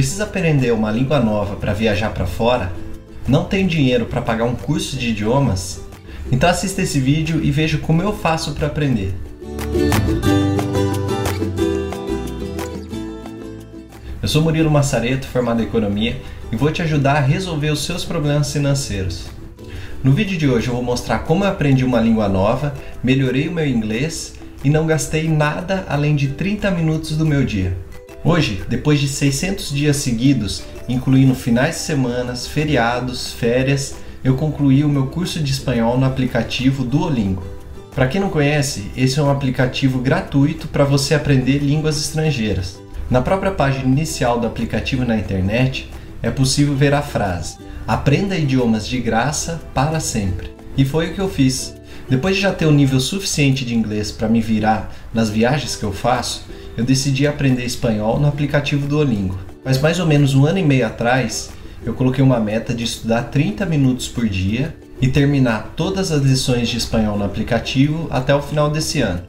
Precisa aprender uma língua nova para viajar para fora? Não tem dinheiro para pagar um curso de idiomas? Então assista esse vídeo e veja como eu faço para aprender. Eu sou Murilo Massareto, formado em Economia, e vou te ajudar a resolver os seus problemas financeiros. No vídeo de hoje eu vou mostrar como eu aprendi uma língua nova, melhorei o meu inglês e não gastei nada além de 30 minutos do meu dia. Hoje, depois de 600 dias seguidos, incluindo finais de semanas, feriados, férias, eu concluí o meu curso de espanhol no aplicativo Duolingo. Para quem não conhece, esse é um aplicativo gratuito para você aprender línguas estrangeiras. Na própria página inicial do aplicativo na internet, é possível ver a frase: Aprenda idiomas de graça para sempre. E foi o que eu fiz. Depois de já ter um nível suficiente de inglês para me virar nas viagens que eu faço, eu decidi aprender espanhol no aplicativo Duolingo. Mas mais ou menos um ano e meio atrás, eu coloquei uma meta de estudar 30 minutos por dia e terminar todas as lições de espanhol no aplicativo até o final desse ano.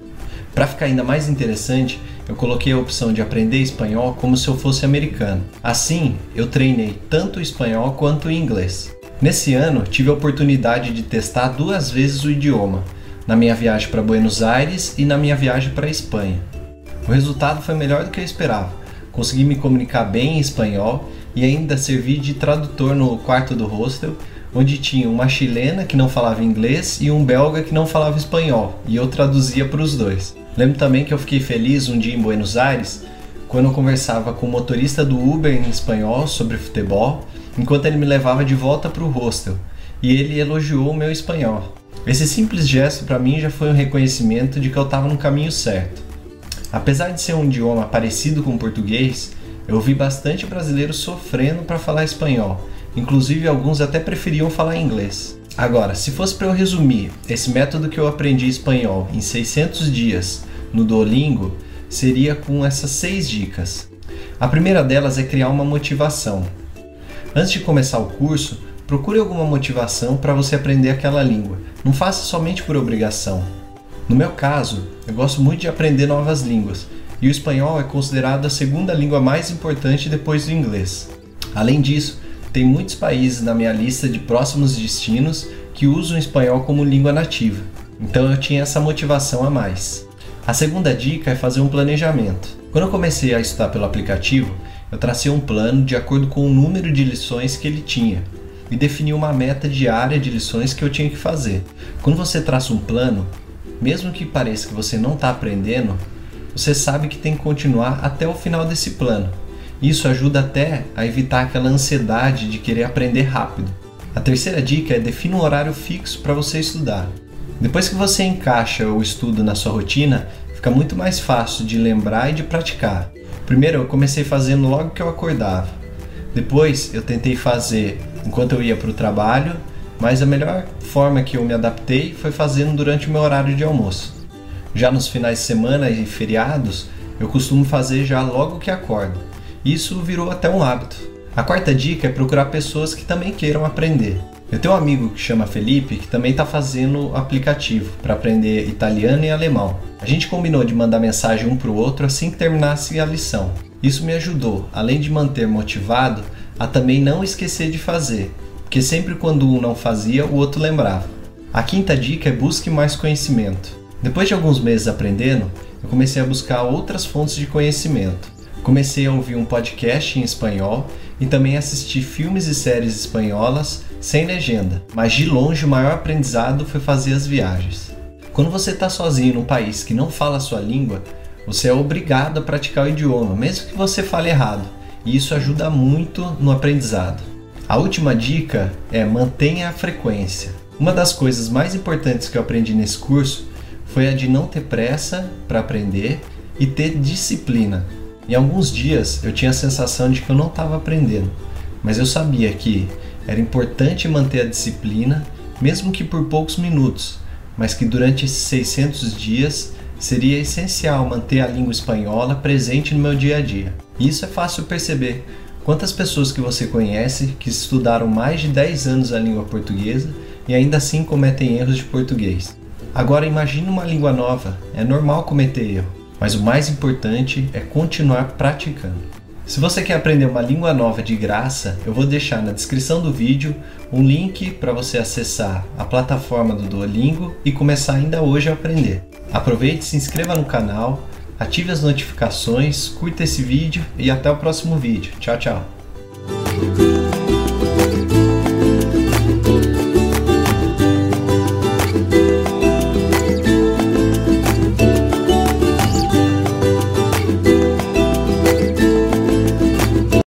Para ficar ainda mais interessante, eu coloquei a opção de aprender espanhol como se eu fosse americano. Assim, eu treinei tanto o espanhol quanto o inglês. Nesse ano, tive a oportunidade de testar duas vezes o idioma, na minha viagem para Buenos Aires e na minha viagem para a Espanha. O resultado foi melhor do que eu esperava. Consegui me comunicar bem em espanhol e ainda servi de tradutor no quarto do hostel, onde tinha uma chilena que não falava inglês e um belga que não falava espanhol, e eu traduzia para os dois. Lembro também que eu fiquei feliz um dia em Buenos Aires quando eu conversava com o motorista do Uber em espanhol sobre futebol, enquanto ele me levava de volta para o hostel, e ele elogiou o meu espanhol. Esse simples gesto para mim já foi um reconhecimento de que eu estava no caminho certo. Apesar de ser um idioma parecido com o português, eu vi bastante brasileiros sofrendo para falar espanhol, inclusive alguns até preferiam falar inglês. Agora, se fosse para eu resumir esse método que eu aprendi espanhol em 600 dias no Duolingo, seria com essas seis dicas. A primeira delas é criar uma motivação. Antes de começar o curso, procure alguma motivação para você aprender aquela língua. Não faça somente por obrigação. No meu caso, eu gosto muito de aprender novas línguas, e o espanhol é considerado a segunda língua mais importante depois do inglês. Além disso, tem muitos países na minha lista de próximos destinos que usam o espanhol como língua nativa, então eu tinha essa motivação a mais. A segunda dica é fazer um planejamento. Quando eu comecei a estudar pelo aplicativo, eu tracei um plano de acordo com o número de lições que ele tinha e defini uma meta diária de lições que eu tinha que fazer. Quando você traça um plano, mesmo que pareça que você não está aprendendo, você sabe que tem que continuar até o final desse plano. Isso ajuda até a evitar aquela ansiedade de querer aprender rápido. A terceira dica é definir um horário fixo para você estudar. Depois que você encaixa o estudo na sua rotina, fica muito mais fácil de lembrar e de praticar. Primeiro eu comecei fazendo logo que eu acordava. Depois eu tentei fazer enquanto eu ia para o trabalho mas a melhor forma que eu me adaptei foi fazendo durante o meu horário de almoço. Já nos finais de semana e feriados, eu costumo fazer já logo que acordo. Isso virou até um hábito. A quarta dica é procurar pessoas que também queiram aprender. Eu tenho um amigo que chama Felipe que também está fazendo aplicativo para aprender italiano e alemão. A gente combinou de mandar mensagem um para o outro assim que terminasse a lição. Isso me ajudou, além de manter motivado, a também não esquecer de fazer porque sempre quando um não fazia, o outro lembrava. A quinta dica é busque mais conhecimento. Depois de alguns meses aprendendo, eu comecei a buscar outras fontes de conhecimento. Comecei a ouvir um podcast em espanhol e também assistir filmes e séries espanholas sem legenda, mas de longe o maior aprendizado foi fazer as viagens. Quando você está sozinho num país que não fala a sua língua, você é obrigado a praticar o idioma, mesmo que você fale errado, e isso ajuda muito no aprendizado. A última dica é mantenha a frequência. Uma das coisas mais importantes que eu aprendi nesse curso foi a de não ter pressa para aprender e ter disciplina. Em alguns dias eu tinha a sensação de que eu não estava aprendendo, mas eu sabia que era importante manter a disciplina, mesmo que por poucos minutos, mas que durante esses 600 dias seria essencial manter a língua espanhola presente no meu dia a dia. Isso é fácil perceber Quantas pessoas que você conhece que estudaram mais de 10 anos a língua portuguesa e ainda assim cometem erros de português? Agora imagine uma língua nova, é normal cometer erro, mas o mais importante é continuar praticando. Se você quer aprender uma língua nova de graça, eu vou deixar na descrição do vídeo um link para você acessar a plataforma do Duolingo e começar ainda hoje a aprender. Aproveite, se inscreva no canal, ative as notificações, curta esse vídeo e até o próximo vídeo. Tchau, tchau!